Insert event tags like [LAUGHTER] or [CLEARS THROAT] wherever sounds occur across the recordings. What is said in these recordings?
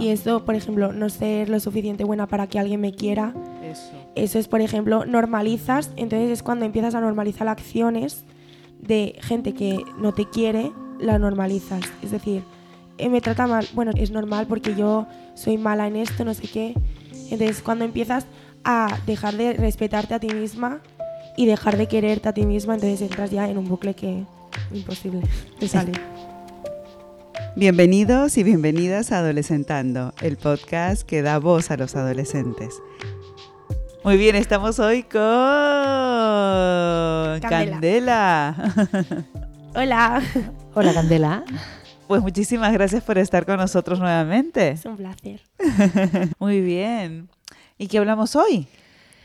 y eso, por ejemplo, no ser lo suficiente buena para que alguien me quiera, Eso. eso es, por ejemplo, normalizas, entonces es cuando empiezas a normalizar acciones de gente que no te quiere, la normalizas. Es decir, eh, me trata mal, bueno, es normal porque yo soy mala en esto, no sé qué. Entonces, cuando empiezas a dejar de respetarte a ti misma y dejar de quererte a ti misma, entonces entras ya en un bucle que imposible te sale. Bienvenidos y bienvenidas a Adolescentando, el podcast que da voz a los adolescentes. Muy bien, estamos hoy con Candela. Candela. [LAUGHS] Hola, Hola, Candela. Pues muchísimas gracias por estar con nosotros nuevamente. es un placer. [LAUGHS] Muy bien. ¿Y qué hablamos hoy?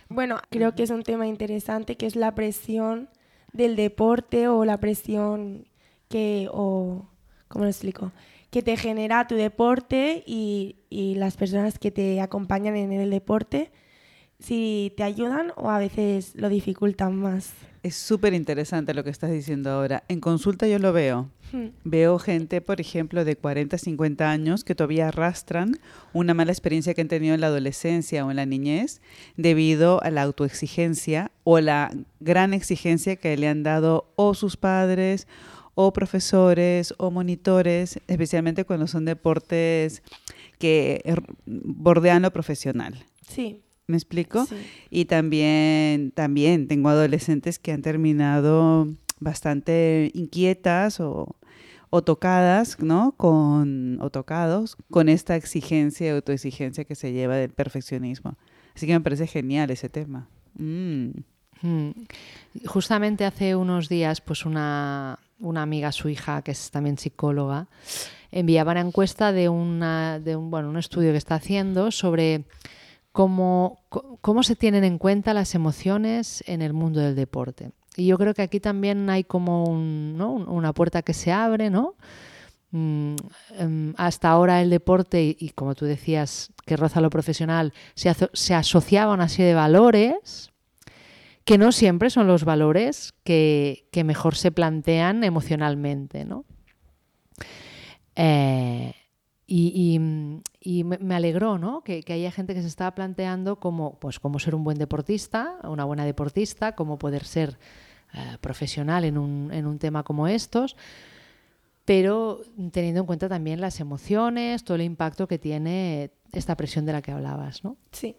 Bueno, creo que es un tema interesante que es la presión del deporte o la presión que, o, ¿cómo lo explico? Que te genera tu deporte y, y las personas que te acompañan en el deporte, si te ayudan o a veces lo dificultan más. Es súper interesante lo que estás diciendo ahora. En consulta yo lo veo. Hmm. Veo gente, por ejemplo, de 40, 50 años que todavía arrastran una mala experiencia que han tenido en la adolescencia o en la niñez debido a la autoexigencia o la gran exigencia que le han dado o sus padres o profesores o monitores, especialmente cuando son deportes que er- bordean lo profesional. Sí, ¿Me explico? sí. Y también, también tengo adolescentes que han terminado bastante inquietas o, o tocadas, ¿no? Con, o tocados con esta exigencia autoexigencia que se lleva del perfeccionismo. Así que me parece genial ese tema. Mm. Mm. Justamente hace unos días, pues una, una amiga, su hija, que es también psicóloga, enviaba una encuesta de, un, bueno, un estudio que está haciendo sobre cómo, cómo se tienen en cuenta las emociones en el mundo del deporte. Y yo creo que aquí también hay como una puerta que se abre, ¿no? Mm, em, hasta ahora el deporte, y, como tú decías, que roza lo profesional, se, se asociaba a una serie de valores que no siempre son los valores que, mejor se plantean emocionalmente, ¿no? Eh, y, me, alegró ¿no? que, que haya gente que se estaba planteando cómo, pues, cómo ser un buen deportista, una buena deportista, cómo poder ser eh, profesional en un, en un tema como estos, pero teniendo en cuenta también las emociones, todo el impacto que tiene esta presión de la que hablabas. ¿no? Sí.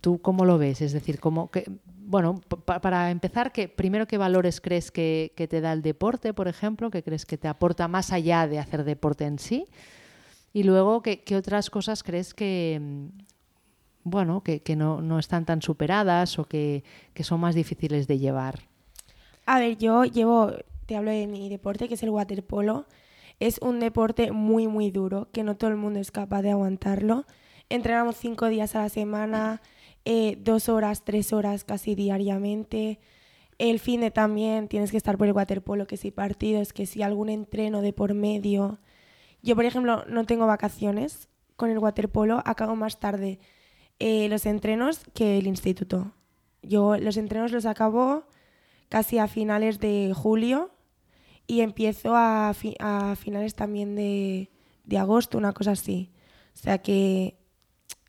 ¿Tú cómo lo ves? Es decir, cómo que, bueno, pa- para empezar, que primero qué valores crees que, te da el deporte, por ejemplo, que crees que te aporta más allá de hacer deporte en sí, y luego qué, qué otras cosas crees que mm, bueno, que, no, están tan superadas o que son más difíciles de llevar. A ver, yo llevo, te hablo de mi deporte, que es el waterpolo. Es un deporte muy, muy duro, que no todo el mundo es capaz de aguantarlo. Entrenamos cinco días a la semana, eh, dos horas, tres horas casi diariamente. El fin de también tienes que estar por el waterpolo, que si partidos, que si algún entreno de por medio. Yo, por ejemplo, no tengo vacaciones con el waterpolo, acabo más tarde eh, los entrenos que el instituto. Yo los entrenos los acabo casi a finales de julio y empiezo a, fi- a finales también de, de agosto, una cosa así. O sea que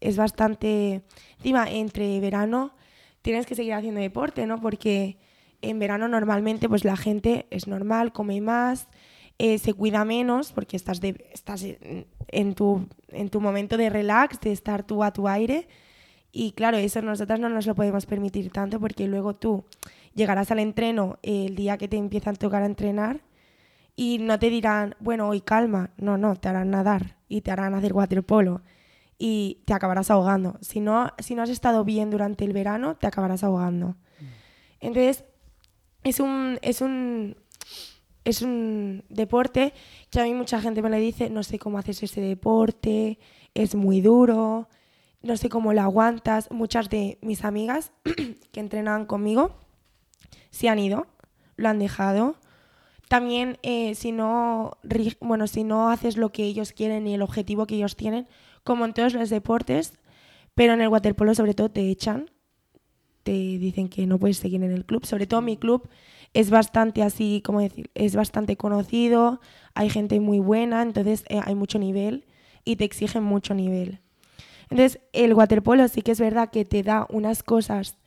es bastante... Encima, entre verano tienes que seguir haciendo deporte, ¿no? Porque en verano normalmente pues la gente es normal, come más, eh, se cuida menos porque estás, de, estás en, tu, en tu momento de relax, de estar tú a tu aire. Y claro, eso nosotras no nos lo podemos permitir tanto porque luego tú llegarás al entreno el día que te empiezan a tocar a entrenar y no te dirán, bueno, hoy calma. No, no, te harán nadar y te harán hacer waterpolo y te acabarás ahogando. Si no, si no has estado bien durante el verano, te acabarás ahogando. Entonces, es un, es un, es un deporte que a mí mucha gente me le dice, no sé cómo haces ese deporte, es muy duro, no sé cómo lo aguantas. Muchas de mis amigas [CLEARS THROAT] que entrenaban conmigo se han ido, lo han dejado. También eh, si no bueno, si no haces lo que ellos quieren y el objetivo que ellos tienen, como en todos los deportes, pero en el waterpolo sobre todo te echan, te dicen que no puedes seguir en el club. Sobre todo mi club es bastante así, como decir, es bastante conocido, hay gente muy buena, entonces eh, hay mucho nivel. y te exigen mucho nivel. Entonces, el waterpolo sí que es verdad que te da unas cosas.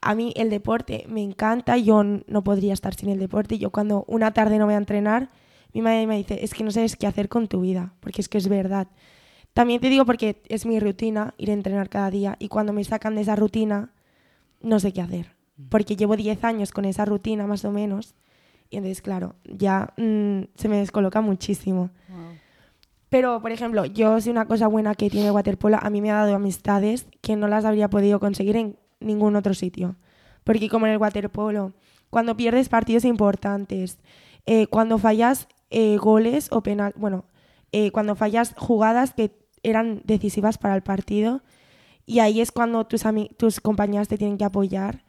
A mí el deporte me encanta, yo no podría estar sin el deporte. Yo cuando una tarde no voy a entrenar, mi madre me dice, es que no sabes qué hacer con tu vida, porque es que es verdad. También te digo porque es mi rutina ir a entrenar cada día y cuando me sacan de esa rutina, no sé qué hacer. Mm. Porque llevo 10 años con esa rutina más o menos y entonces, claro, ya mm, se me descoloca muchísimo. Pero, por ejemplo, yo sé una cosa buena que tiene Waterpolo, a mí me ha dado amistades que no las habría podido conseguir en ningún otro sitio. Porque como en el waterpolo, cuando pierdes partidos importantes, eh, cuando fallas eh, goles o penal, bueno, eh, cuando fallas jugadas que eran decisivas para el partido, y ahí es cuando tus, tus compañeras te tienen que apoyar.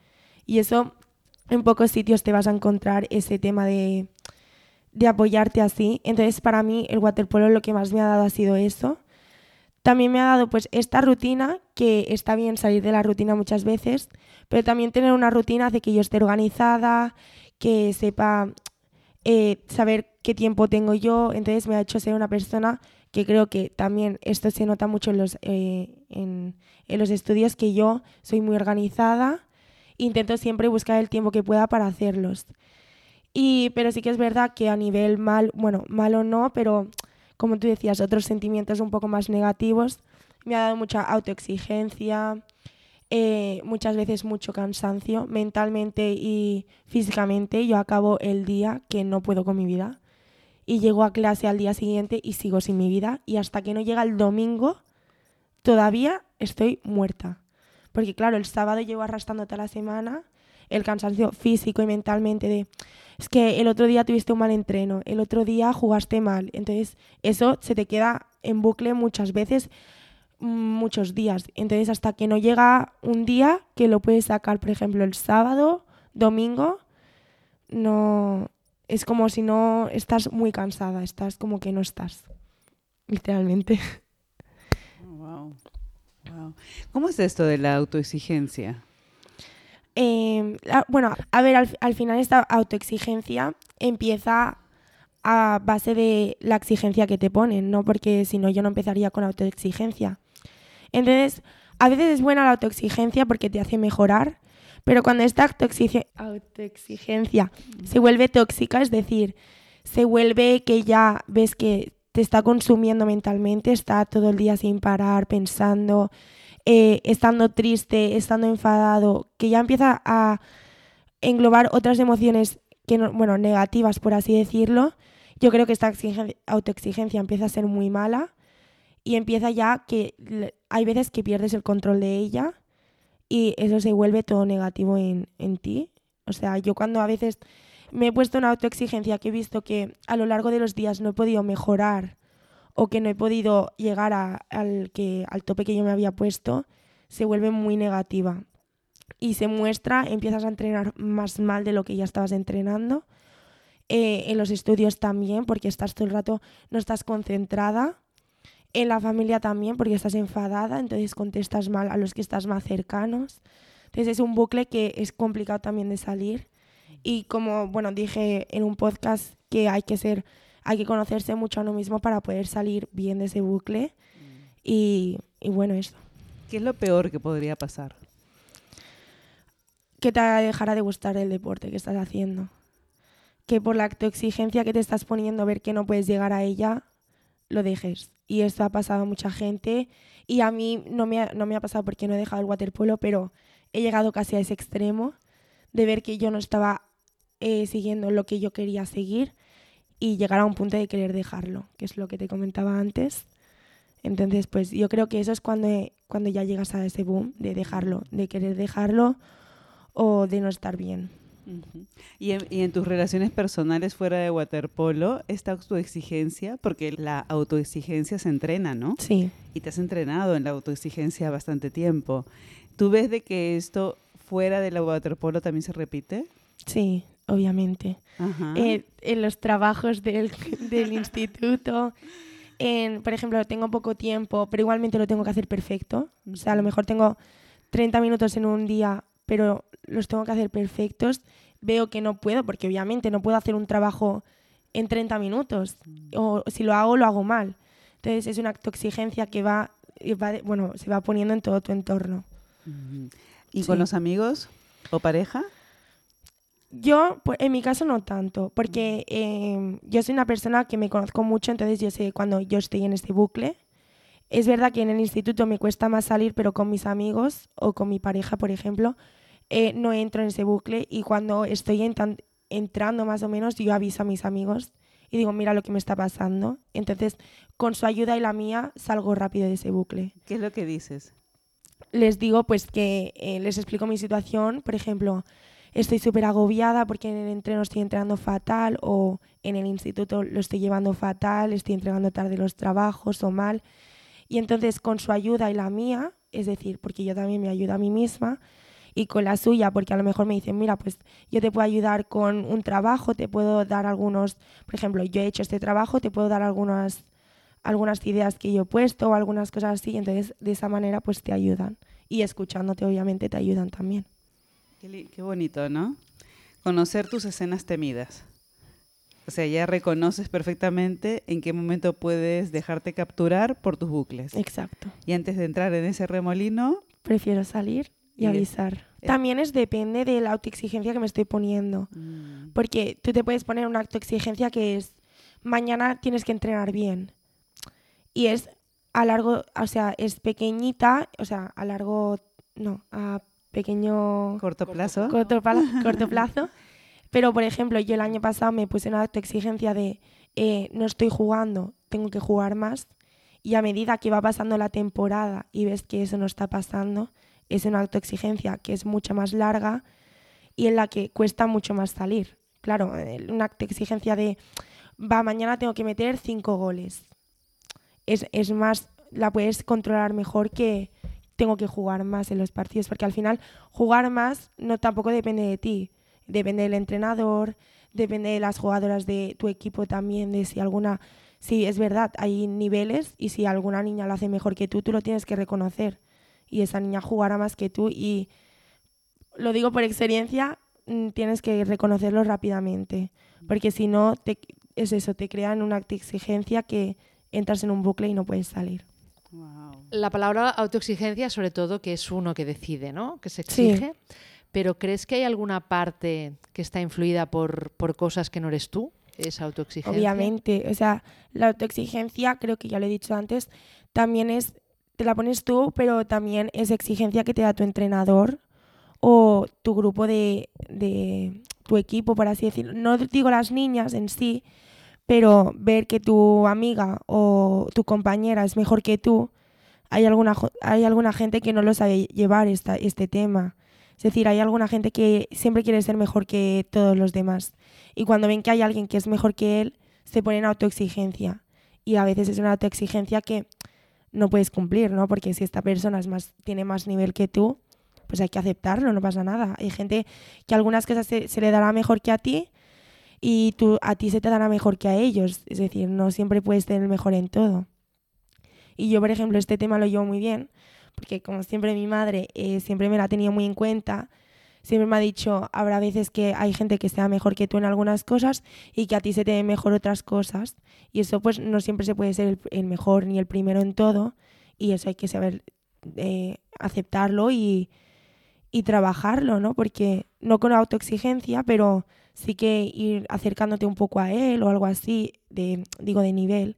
Y eso en pocos sitios te vas a encontrar ese tema de de apoyarte así. Entonces, para mí, el waterpolo lo que más me ha dado ha sido eso. También me ha dado pues esta rutina, que está bien salir de la rutina muchas veces, pero también tener una rutina hace que yo esté organizada, que sepa eh, saber qué tiempo tengo yo. Entonces me ha hecho ser una persona que creo que también esto se nota mucho en los, eh, en, en los estudios, que yo soy muy organizada, intento siempre buscar el tiempo que pueda para hacerlos. Y, pero sí que es verdad que a nivel mal, bueno, malo no, pero como tú decías, otros sentimientos un poco más negativos, me ha dado mucha autoexigencia, eh, muchas veces mucho cansancio mentalmente y físicamente. Yo acabo el día que no puedo con mi vida y llego a clase al día siguiente y sigo sin mi vida y hasta que no llega el domingo todavía estoy muerta. Porque claro, el sábado llevo arrastrando toda la semana el cansancio físico y mentalmente de es que el otro día tuviste un mal entreno, el otro día jugaste mal. Entonces, eso se te queda en bucle muchas veces, muchos días. Entonces, hasta que no llega un día que lo puedes sacar, por ejemplo, el sábado, domingo, no. Es como si no estás muy cansada, estás como que no estás. Literalmente. wow. Wow. ¿Cómo es esto de la autoexigencia? Em, bueno, a ver, al, final esta autoexigencia empieza a base de la exigencia que te ponen, ¿no? Porque si no, yo no empezaría con autoexigencia. Entonces, a veces es buena la autoexigencia porque te hace mejorar, pero cuando esta autoexigencia se vuelve tóxica, es decir, se vuelve que ya ves que te está consumiendo mentalmente, está todo el día sin parar pensando, eh, estando triste, estando enfadado, que ya empieza a englobar otras emociones que bueno, negativas, por así decirlo, yo creo que esta autoexigencia empieza a ser muy mala y empieza ya que hay veces que pierdes el control de ella y eso se vuelve todo negativo en, en ti. O sea, yo cuando a veces me he puesto una autoexigencia que he visto que a lo largo de los días no he podido mejorar o que no he podido llegar al, que, al tope que yo me había puesto, se vuelve muy negativa. Y se muestra, empiezas a entrenar más mal de lo que ya estabas entrenando. Eh, en los estudios también, porque estás todo el rato, no estás concentrada. En la familia también, porque estás enfadada, entonces contestas mal a los que estás más cercanos. Entonces es un bucle que es complicado también de salir. Y como, bueno, dije en un podcast que hay que ser hay que conocerse mucho a uno mismo para poder salir bien de ese bucle. Y, bueno, eso. ¿Qué es lo peor que podría pasar? Que te dejara de gustar el deporte que estás haciendo. Que por la exigencia que te estás poniendo, ver que no puedes llegar a ella, lo dejes. Y esto ha pasado a mucha gente. Y a mí no me ha, no me ha pasado porque no he dejado el waterpolo, pero he llegado casi a ese extremo de ver que yo no estaba eh, siguiendo lo que yo quería seguir y llegar a un punto de querer dejarlo, que es lo que te comentaba antes. Entonces, pues yo creo que eso es cuando, cuando ya llegas a ese boom de dejarlo, de querer dejarlo o de no estar bien. ¿Y, en, y en, tus relaciones personales fuera de waterpolo, esta autoexigencia, porque la autoexigencia se entrena, ¿no? Sí. Y te has entrenado en la autoexigencia bastante tiempo. ¿Tú ves de que esto fuera de la waterpolo también se repite? Sí, obviamente. Eh, en los trabajos del, del [LAUGHS] instituto. En, por ejemplo, tengo poco tiempo, pero igualmente lo tengo que hacer perfecto. O sea, a lo mejor tengo 30 minutos en un día, pero los tengo que hacer perfectos. Veo que no puedo, porque obviamente no puedo hacer un trabajo en 30 minutos. O si lo hago, lo hago mal. Entonces es una autoexigencia que va, va de- bueno, se va poniendo en todo tu entorno. ¿Y Sí. con los amigos o pareja? Yo, pues, en mi caso no tanto, porque eh, yo soy una persona que me conozco mucho, entonces yo sé cuando yo estoy en este bucle. Es verdad que en el instituto me cuesta más salir, pero con mis amigos o con mi pareja, por ejemplo, eh, no entro en ese bucle y cuando estoy entrando más o menos, yo aviso a mis amigos y digo, mira lo que me está pasando. Entonces, con su ayuda y la mía, salgo rápido de ese bucle ¿Qué es lo que dices? les digo pues que eh, les explico mi situación, por ejemplo, estoy súper agobiada porque en el entreno estoy entrenando fatal o en el instituto lo estoy llevando fatal, estoy entregando tarde los trabajos o mal. Y entonces con su ayuda y la mía, es decir, porque yo también me ayudo a mí misma, y con la suya, porque a lo mejor me dicen, mira, pues yo te puedo ayudar con un trabajo, te puedo dar algunos, por ejemplo, yo he hecho este trabajo, te puedo dar algunas algunas ideas que yo he puesto o algunas cosas así, entonces de esa manera pues te ayudan. Y escuchándote obviamente te ayudan también. Qué, qué bonito, ¿no? Conocer tus escenas temidas. O sea, ya reconoces perfectamente en qué momento puedes dejarte capturar por tus bucles. Exacto. Y antes de entrar en ese remolino, Prefiero salir y avisar. es- También es depende de la autoexigencia que me estoy poniendo. mm, Porque tú te puedes poner una autoexigencia que es mañana tienes que entrenar bien. Y es a largo, o sea, es pequeñita, o sea, a largo, no, a pequeño corto plazo. [LAUGHS] corto plazo. Pero, por ejemplo, yo el año pasado me puse una autoexigencia de eh, no estoy jugando, tengo que jugar más. Y a medida que va pasando la temporada y ves que eso no está pasando, es una autoexigencia que es mucho más larga y en la que cuesta mucho más salir. Claro, una autoexigencia de, va, mañana tengo que meter cinco goles. Es, es más, la puedes controlar mejor que tengo que jugar más en los partidos, porque al final jugar más no tampoco depende de ti, depende del entrenador, depende de las jugadoras de tu equipo también, de si alguna, sí, es verdad, hay niveles y si alguna niña lo hace mejor que tú, tú lo tienes que reconocer y esa niña jugará más que tú y lo digo por experiencia, mm, tienes que reconocerlo rápidamente, porque si no, te, es eso, te crean una exigencia que entras en un bucle y no puedes salir. Wow. La palabra autoexigencia, sobre todo, que es uno que decide, ¿no? Que se Sí. exige. Pero ¿crees que hay alguna parte que está influida por, por cosas que no eres tú? Esa autoexigencia. Obviamente, o sea, la autoexigencia, creo que ya lo he dicho antes, también es, te la pones tú, pero también es exigencia que te da tu entrenador o tu grupo de, tu equipo, por así decirlo. No digo las niñas en sí, pero ver que tu amiga o tu compañera es mejor que tú, hay alguna, hay alguna gente que no lo sabe llevar esta, este tema. Es decir, hay alguna gente que siempre quiere ser mejor que todos los demás. Y cuando ven que hay alguien que es mejor que él, se ponen autoexigencia. Y a veces es una autoexigencia que no puedes cumplir, ¿no? Porque si esta persona es más, tiene más nivel que tú, pues hay que aceptarlo, no pasa nada. Hay gente que algunas cosas se, le dará mejor que a ti y tú, a ti se te dará mejor que a ellos. Es decir, no siempre puedes ser el mejor en todo. Y yo, por ejemplo, este tema lo llevo muy bien, porque como siempre mi madre eh, siempre me la ha tenido muy en cuenta, siempre me ha dicho, habrá veces que hay gente que sea mejor que tú en algunas cosas y que a ti se te den mejor otras cosas. Y eso pues no siempre se puede ser el, mejor ni el primero en todo. Y eso hay que saber eh, aceptarlo y, y trabajarlo, ¿no? Porque no con autoexigencia, pero sí que ir acercándote un poco a él o algo así, de, digo, de nivel,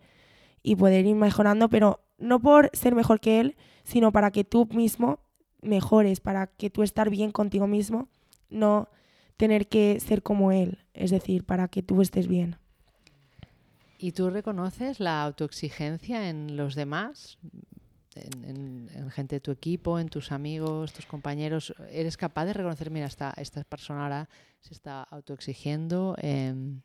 y poder ir mejorando, pero no por ser mejor que él, sino para que tú mismo mejores, para que tú estar bien contigo mismo, no tener que ser como él, es decir, para que tú estés bien. ¿Y tú reconoces la autoexigencia en los demás? En, en- en gente de tu equipo, en tus amigos, tus compañeros. ¿Eres capaz de reconocer, mira, esta, esta persona ahora se está autoexigiendo? Em,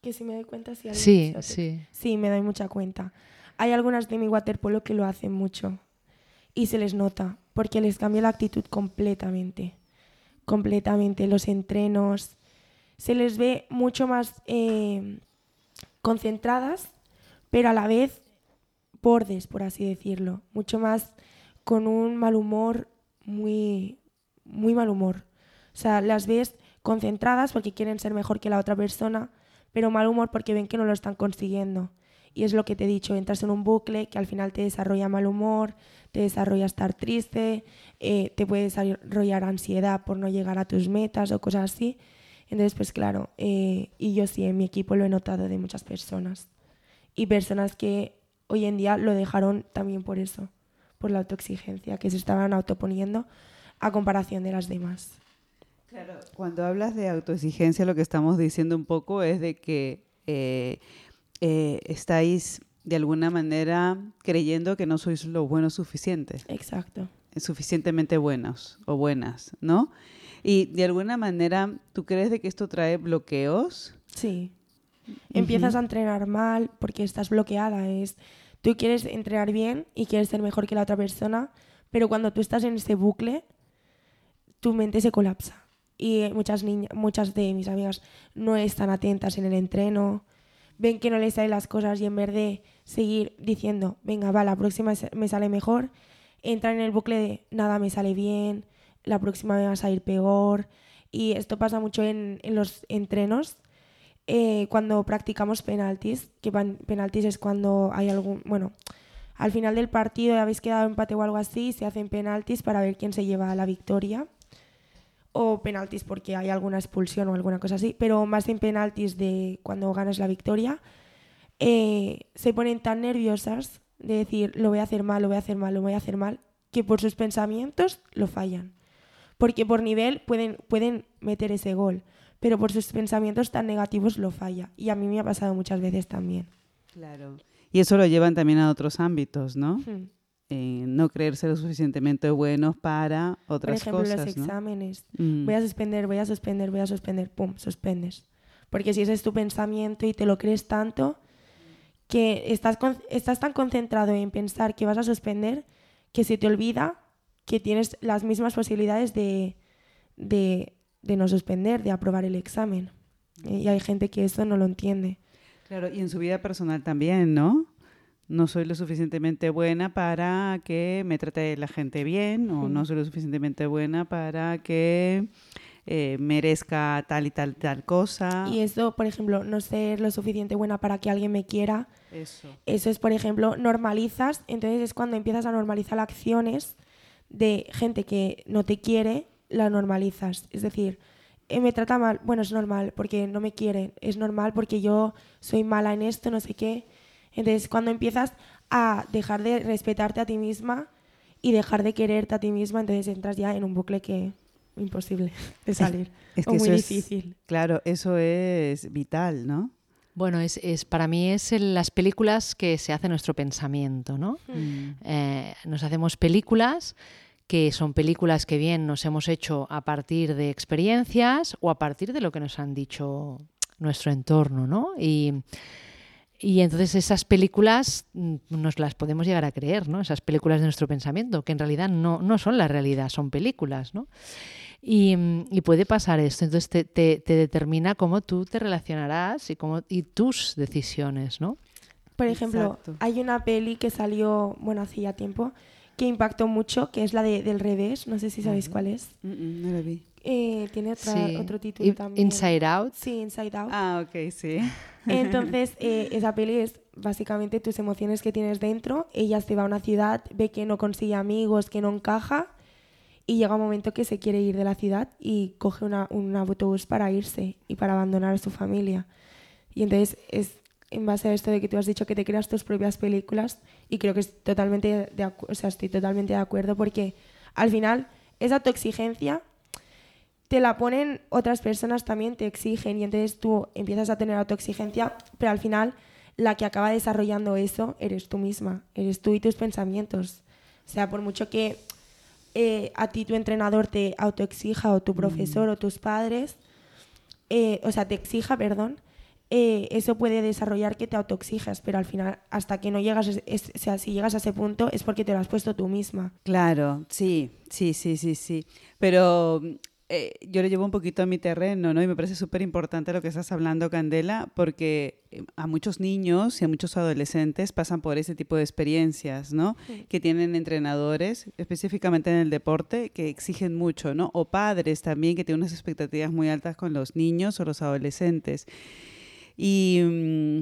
Que si me doy cuenta, si alguien sí, hace- sí. Sí, me doy mucha cuenta. Hay algunas de mi waterpolo que lo hacen mucho y se les nota porque les cambia la actitud completamente. Completamente. Los entrenos se les ve mucho más eh, concentradas, pero a la vez bordes, por así decirlo. Mucho más con un mal humor, muy, muy mal humor. O sea, las ves concentradas porque quieren ser mejor que la otra persona, pero mal humor porque ven que no lo están consiguiendo. Y es lo que te he dicho, entras en un bucle que al final te desarrolla mal humor, te desarrolla estar triste, eh, te puede desarrollar ansiedad por no llegar a tus metas o cosas así. Entonces, pues claro, eh, y yo sí en mi equipo lo he notado de muchas personas. Y personas que hoy en día lo dejaron también por eso, por la autoexigencia, que se estaban autoponiendo a comparación de las demás. Claro, cuando hablas de autoexigencia, lo que estamos diciendo un poco es de que eh, eh, estáis de alguna manera creyendo que no sois lo bueno suficiente. Exacto. Suficientemente buenos o buenas, ¿no? Y de alguna manera, ¿tú crees de que esto trae bloqueos? Sí. Empiezas a entrenar mal porque estás bloqueada. Es, tú quieres entrenar bien y quieres ser mejor que la otra persona, pero cuando tú estás en ese bucle, tu mente se colapsa. Y muchas, niñas, muchas de mis amigas no están atentas en el entreno, ven que no les salen las cosas y en vez de seguir diciendo, venga, va, la próxima me sale mejor, entran en el bucle de nada me sale bien, la próxima me va a salir peor. Y esto pasa mucho en, los entrenos, eh, cuando practicamos penaltis, que penaltis es cuando hay algún, bueno, al final del partido habéis quedado empate o algo así, se hacen penaltis para ver quién se lleva la victoria. O penaltis porque hay alguna expulsión o alguna cosa así, pero más en penaltis de cuando ganas la victoria, eh, se ponen tan nerviosas de decir lo voy a hacer mal, lo voy a hacer mal, lo voy a hacer mal, que por sus pensamientos lo fallan. Porque por nivel pueden, pueden meter ese gol, pero por sus pensamientos tan negativos lo falla. Y a mí me ha pasado muchas veces también. Claro. Y eso lo llevan también a otros ámbitos, ¿no? Hmm. Eh, no creerse lo suficientemente buenos para otras cosas. Por ejemplo, los exámenes. Mm. Voy a suspender, voy a suspender, voy a suspender. Pum, suspendes. Porque si ese es tu pensamiento y te lo crees tanto, que estás, estás tan concentrado en pensar que vas a suspender que se te olvida que tienes las mismas posibilidades de, de, de no suspender, de aprobar el examen. Y hay gente que eso no lo entiende. Claro, y en su vida personal también, ¿no? No soy lo suficientemente buena para que me trate la gente bien o no soy lo suficientemente buena para que eh, merezca tal y tal tal cosa. Y eso, por ejemplo, no ser lo suficiente buena para que alguien me quiera. Eso. Eso es, por ejemplo, normalizas. Entonces es cuando empiezas a normalizar acciones de gente que no te quiere, la normalizas. Es decir, eh, me trata mal, bueno, es normal porque no me quiere, es normal porque yo soy mala en esto, no sé qué. Entonces, cuando empiezas a dejar de respetarte a ti misma y dejar de quererte a ti misma, entonces entras ya en un bucle que imposible de salir. Es, que muy difícil. claro, eso es vital, ¿no? Bueno, es, es, para mí es en las películas que se hace nuestro pensamiento, ¿no? Mm. Eh, nos hacemos películas que son películas que bien nos hemos hecho a partir de experiencias o a partir de lo que nos han dicho nuestro entorno, ¿no? Y y entonces esas películas mm, nos las podemos llegar a creer, ¿no? Esas películas de nuestro pensamiento, que en realidad no, no son la realidad, son películas, ¿no? Y, y puede pasar esto, entonces te, te, determina cómo tú te relacionarás y, cómo, y tus decisiones, ¿no? Por ejemplo, hay una peli que salió, bueno, hace ya tiempo, que impactó mucho, que es la de, del revés, no sé si sabéis cuál es. Mm, mm, no la vi. Eh, tiene otro título también. Inside Out. Sí, Inside Out. Ah, ok, sí. [LAUGHS] Entonces, eh, esa peli es básicamente tus emociones que tienes dentro. Ella se va a una ciudad, ve que no consigue amigos, que no encaja, y llega un momento que se quiere ir de la ciudad y coge una, un autobús para irse y para abandonar a su familia. Y entonces es en base a esto de que tú has dicho que te creas tus propias películas y creo que es totalmente de, o sea, estoy totalmente de acuerdo porque al final esa tu exigencia te la ponen otras personas también, te exigen y entonces tú empiezas a tener autoexigencia, pero al final la que acaba desarrollando eso eres tú misma, eres tú y tus pensamientos. O sea, por mucho que eh, a ti tu entrenador te autoexija o tu profesor o tus padres, eh, o sea, te exija, perdón, eh, eso puede desarrollar que te autoexijas, pero al final, hasta que no llegas, o sea, si llegas a ese punto es porque te lo has puesto tú misma. Claro, sí, sí, sí, sí, sí. Pero eh, yo lo llevo un poquito a mi terreno, ¿no? Y me parece súper importante lo que estás hablando, Candela, porque eh, a muchos niños y a muchos adolescentes pasan por ese tipo de experiencias, ¿no? Que tienen entrenadores, específicamente en el deporte, que exigen mucho, ¿no? O padres también que tienen unas expectativas muy altas con los niños o los adolescentes. Y, mm,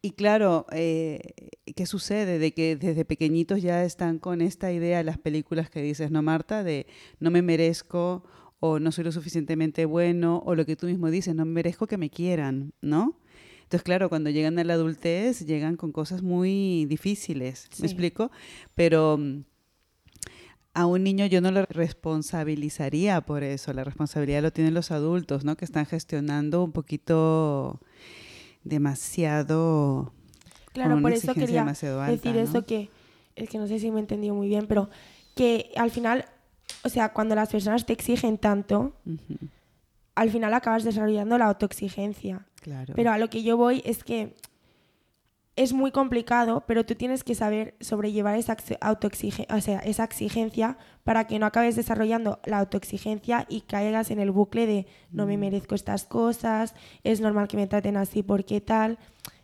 Y claro, eh, ¿qué sucede? De que desde pequeñitos ya están con esta idea, las películas que dices, ¿no, Marta? De no me merezco o no soy lo suficientemente bueno o lo que tú mismo dices, no merezco que me quieran, ¿no? Entonces, claro, cuando llegan a la adultez, llegan con cosas muy difíciles, ¿me explico? Pero mm, a un niño yo no lo responsabilizaría por eso, la responsabilidad lo tienen los adultos, ¿no? Que están gestionando un poquito demasiado... Claro, por eso quería decir eso que, es que no sé si me he entendido muy bien, pero que al final, o sea, cuando las personas te exigen tanto, al final acabas desarrollando la autoexigencia. Claro. Pero a lo que yo voy es que es muy complicado, pero tú tienes que saber sobrellevar esa, autoexigencia, o sea, esa exigencia para que no acabes desarrollando la autoexigencia y caigas en el bucle de no me mm. merezco estas cosas, es normal que me traten así porque tal.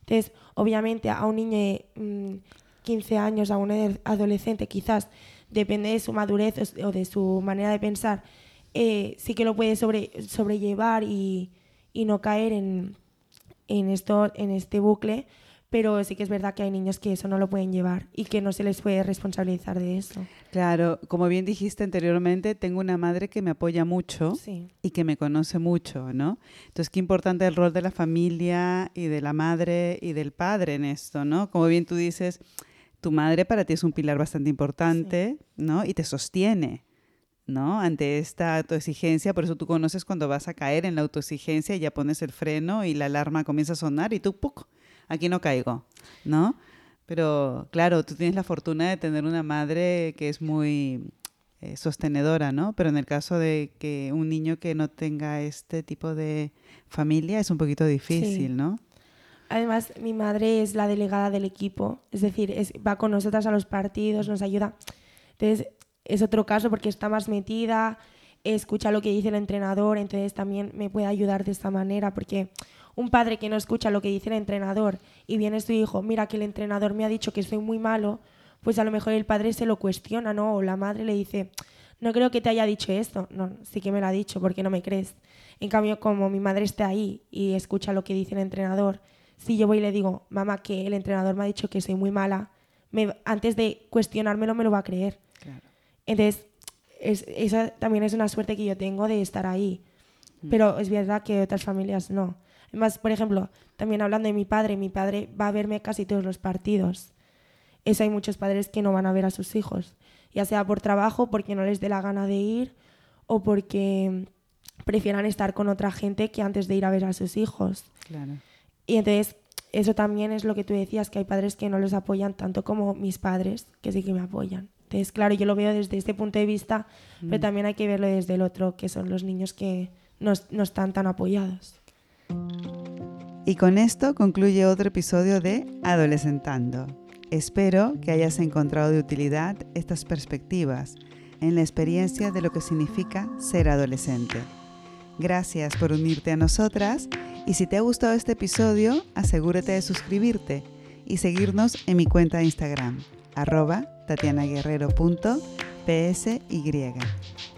Entonces, obviamente a un niño de 15 mm, años, a un adolescente, quizás depende de su madurez o de su manera de pensar, eh, sí que lo puede sobre, sobrellevar y, y no caer en, en, esto, en este bucle pero sí que es verdad que hay niños que eso no lo pueden llevar y que no se les puede responsabilizar de eso. Claro, como bien dijiste anteriormente, tengo una madre que me apoya mucho y que me conoce mucho, ¿no? Entonces, qué importante el rol de la familia y de la madre y del padre en esto, ¿no? Como bien tú dices, tu madre para ti es un pilar bastante importante, ¿no? Y te sostiene. ¿no? Ante esta autoexigencia, por eso tú conoces cuando vas a caer en la autoexigencia, y ya pones el freno y la alarma comienza a sonar y tú ¡puc! aquí no caigo, ¿no? Pero claro, tú tienes la fortuna de tener una madre que es muy eh, sostenedora, ¿no? Pero en el caso de que un niño que no tenga este tipo de familia es un poquito difícil, ¿no? Además, mi madre es la delegada del equipo, es decir, va con nosotras a los partidos, nos ayuda. Entonces, es otro caso porque está más metida, escucha lo que dice el entrenador, entonces también me puede ayudar de esta manera, porque un padre que no escucha lo que dice el entrenador y viene su hijo, mira que el entrenador me ha dicho que soy muy malo, pues a lo mejor el padre se lo cuestiona, ¿no? O la madre le dice, no creo que te haya dicho esto. No, sí que me lo ha dicho, porque no me crees. En cambio, como mi madre está ahí y escucha lo que dice el entrenador, si yo voy y le digo, mamá, que el entrenador me ha dicho que soy muy mala, me, antes de cuestionármelo me lo va a creer. Entonces, esa también es una suerte que yo tengo de estar ahí. Mm. Pero es verdad que otras familias no. Además, por ejemplo, también hablando de mi padre, mi padre va a verme casi todos los partidos. Eso hay muchos padres que no van a ver a sus hijos, ya sea por trabajo, porque no les dé la gana de ir, o porque prefieran estar con otra gente que antes de ir a ver a sus hijos. Y entonces, eso también es lo que tú decías, que hay padres que no los apoyan tanto como mis padres, que sí que me apoyan. Entonces, claro, yo lo veo desde este punto de vista, pero mm. también hay que verlo desde el otro, que son los niños que no, no están tan apoyados. Y con esto concluye otro episodio de Adolescentando. Espero que hayas encontrado de utilidad estas perspectivas en la experiencia de lo que significa ser adolescente. Gracias por unirte a nosotras y si te ha gustado este episodio, asegúrate de suscribirte y seguirnos en mi cuenta de Instagram, arroba tatianaguerrero.psy.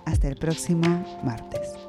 Hasta el próximo martes.